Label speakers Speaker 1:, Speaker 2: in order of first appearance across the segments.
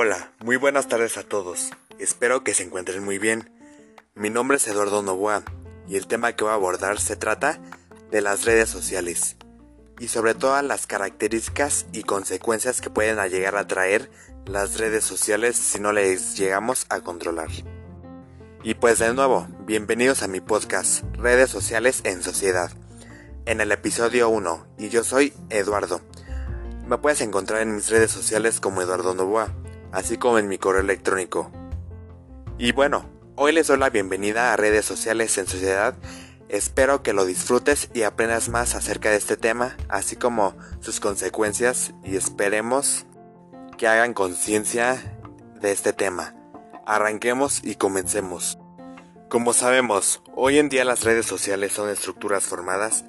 Speaker 1: Hola, muy buenas tardes a todos. Espero que se encuentren muy bien. Mi nombre es Eduardo Novoa y el tema que voy a abordar se trata de las redes sociales y sobre todo las características y consecuencias que pueden llegar a traer las redes sociales si no les llegamos a controlar. Y pues de nuevo, bienvenidos a mi podcast Redes Sociales en Sociedad, en el episodio 1, y yo soy Eduardo. Me puedes encontrar en mis redes sociales como Eduardo Novoa, así como en mi correo electrónico. Y bueno, hoy les doy la bienvenida a Redes Sociales en Sociedad. Espero que lo disfrutes y aprendas más acerca de este tema, así como sus consecuencias, y esperemos que hagan conciencia de este tema. Arranquemos y comencemos. Como sabemos, hoy en día las redes sociales son estructuras formadas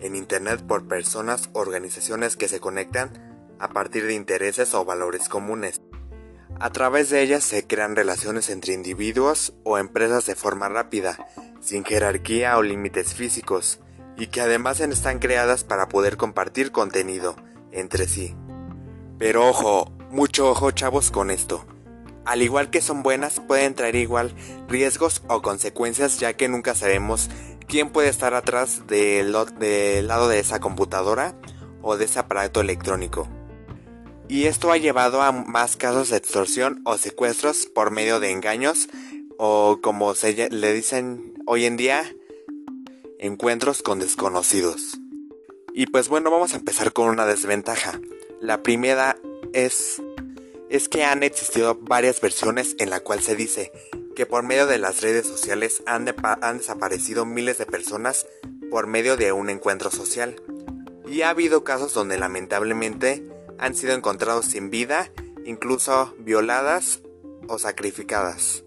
Speaker 1: en Internet por personas o organizaciones que se conectan a partir de intereses o valores comunes. A través de ellas se crean relaciones entre individuos o empresas de forma rápida, sin jerarquía o límites físicos, y que además están creadas para poder compartir contenido entre sí. Pero ojo, mucho ojo chavos con esto al igual que son buenas, pueden traer igual riesgos o consecuencias ya que nunca sabemos quién puede estar atrás del, lado de esa computadora o de ese aparato electrónico. Y esto ha llevado a más casos de extorsión o secuestros por medio de engaños o como se le dicen hoy en día, encuentros con desconocidos. Y pues bueno, vamos a empezar con una desventaja. La primera es es que han existido varias versiones en la cual se dice que por medio de las redes sociales han, desaparecido miles de personas por medio de un encuentro social. Y ha habido casos donde lamentablemente han sido encontrados sin vida, incluso violadas o sacrificadas.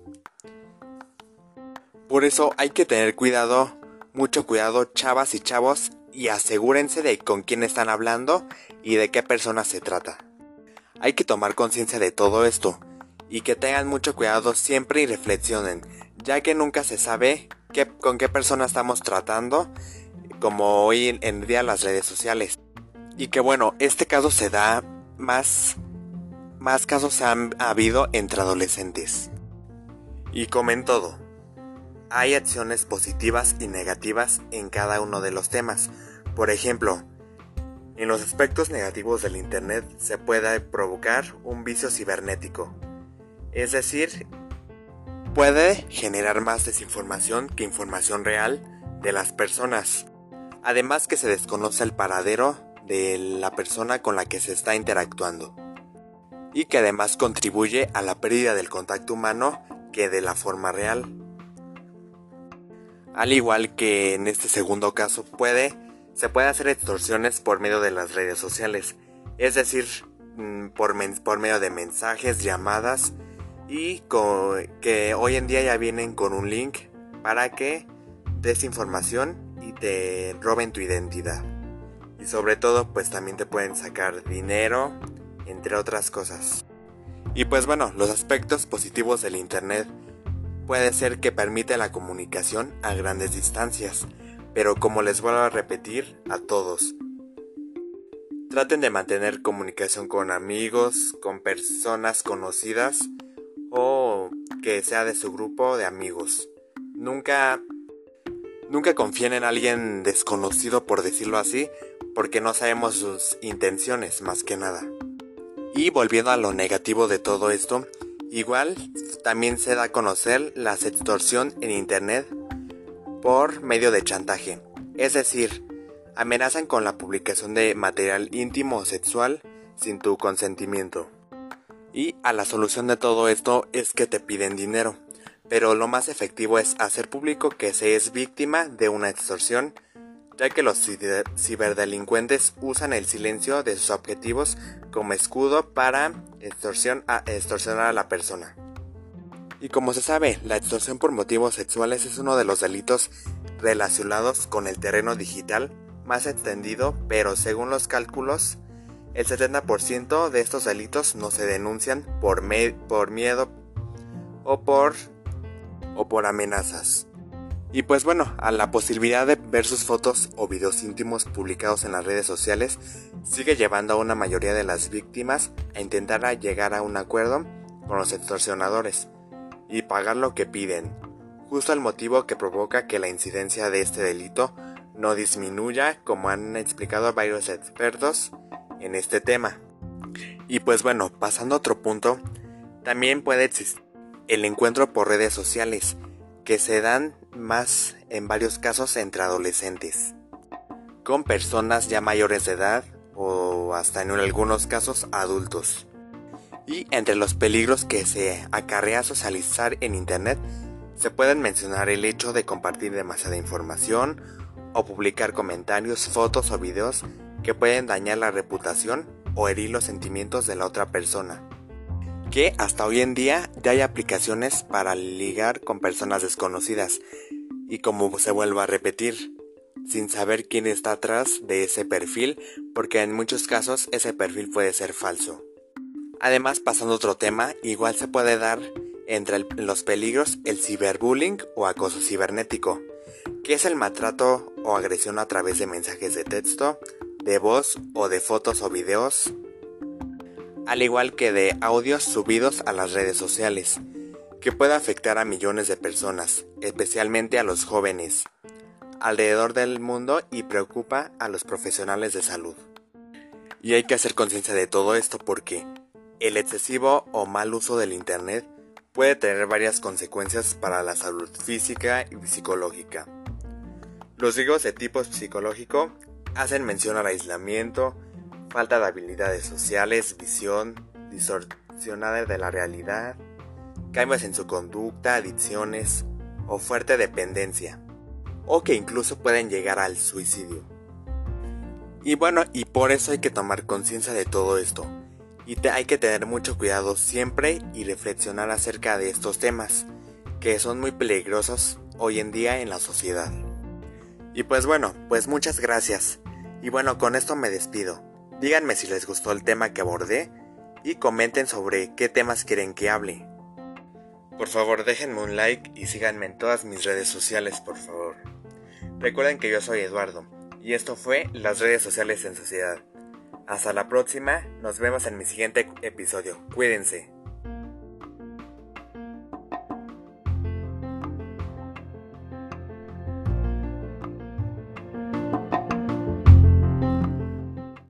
Speaker 1: Por eso hay que tener cuidado, mucho cuidado chavas y chavos, y asegúrense de con quién están hablando y de qué persona se trata. Hay que tomar conciencia de todo esto y que tengan mucho cuidado siempre y reflexionen, ya que nunca se sabe con qué persona estamos tratando, como hoy en día las redes sociales. Y que bueno, este caso se da más, más casos han habido entre adolescentes. Y como en todo, hay acciones positivas y negativas en cada uno de los temas. Por ejemplo, en los aspectos negativos del Internet se puede provocar un vicio cibernético, es decir, puede generar más desinformación que información real de las personas. Además que se desconoce el paradero de la persona con la que se está interactuando. Y que además contribuye a la pérdida del contacto humano que de la forma real. Al igual que en este segundo caso puede se puede hacer extorsiones por medio de las redes sociales, es decir, mm, por, por medio de mensajes, llamadas y que hoy en día ya vienen con un link para que des información y te roben tu identidad. Y sobre todo, pues también te pueden sacar dinero, entre otras cosas. Y pues bueno, los aspectos positivos del Internet puede ser que permite la comunicación a grandes distancias, pero como les vuelvo a repetir a todos, traten de mantener comunicación con amigos, con personas conocidas o que sea de su grupo de amigos. Nunca nunca confíen en alguien desconocido por decirlo así, porque no sabemos sus intenciones más que nada. Y volviendo a lo negativo de todo esto, igual también se da a conocer la extorsión en internet por medio de chantaje, es decir, amenazan con la publicación de material íntimo o sexual sin tu consentimiento. Y a la solución de todo esto es que te piden dinero, pero lo más efectivo es hacer público que se es víctima de una extorsión, ya que los ciberdelincuentes usan el silencio de sus objetivos como escudo para extorsionar a la persona. Y como se sabe, la extorsión por motivos sexuales es uno de los delitos relacionados con el terreno digital más extendido, pero según los cálculos, el 70% de estos delitos no se denuncian por, por miedo o por, o por amenazas. Y pues bueno, a la posibilidad de ver sus fotos o videos íntimos publicados en las redes sociales sigue llevando a una mayoría de las víctimas a intentar llegar a un acuerdo con los extorsionadores y pagar lo que piden, justo el motivo que provoca que la incidencia de este delito no disminuya, como han explicado varios expertos en este tema. Y pues bueno, pasando a otro punto, también puede existir el encuentro por redes sociales, que se dan más en varios casos entre adolescentes, con personas ya mayores de edad o hasta en algunos casos adultos. Y entre los peligros que se acarrea socializar en Internet, se pueden mencionar el hecho de compartir demasiada información o publicar comentarios, fotos o videos que pueden dañar la reputación o herir los sentimientos de la otra persona. Que hasta hoy en día ya hay aplicaciones para ligar con personas desconocidas y como se vuelva a repetir, sin saber quién está atrás de ese perfil, porque en muchos casos ese perfil puede ser falso. Además, pasando a otro tema, igual se puede dar entre los peligros el ciberbullying o acoso cibernético, que es el maltrato o agresión a través de mensajes de texto, de voz o de fotos o videos, al igual que de audios subidos a las redes sociales, que puede afectar a millones de personas, especialmente a los jóvenes, alrededor del mundo y preocupa a los profesionales de salud. Y hay que hacer conciencia de todo esto porque el excesivo o mal uso del Internet puede tener varias consecuencias para la salud física y psicológica. Los riesgos de tipo psicológico hacen mención al aislamiento, falta de habilidades sociales, visión distorsionada de la realidad, cambios en su conducta, adicciones o fuerte dependencia o que incluso pueden llegar al suicidio. Y bueno, y por eso hay que tomar conciencia de todo esto. Y hay que tener mucho cuidado siempre y reflexionar acerca de estos temas, que son muy peligrosos hoy en día en la sociedad. Y pues bueno, pues muchas gracias. Y bueno, con esto me despido. Díganme si les gustó el tema que abordé y comenten sobre qué temas quieren que hable. Por favor, déjenme un like y síganme en todas mis redes sociales, por favor. Recuerden que yo soy Eduardo y esto fue Las redes sociales en sociedad. Hasta la próxima, nos vemos en mi siguiente episodio. Cuídense.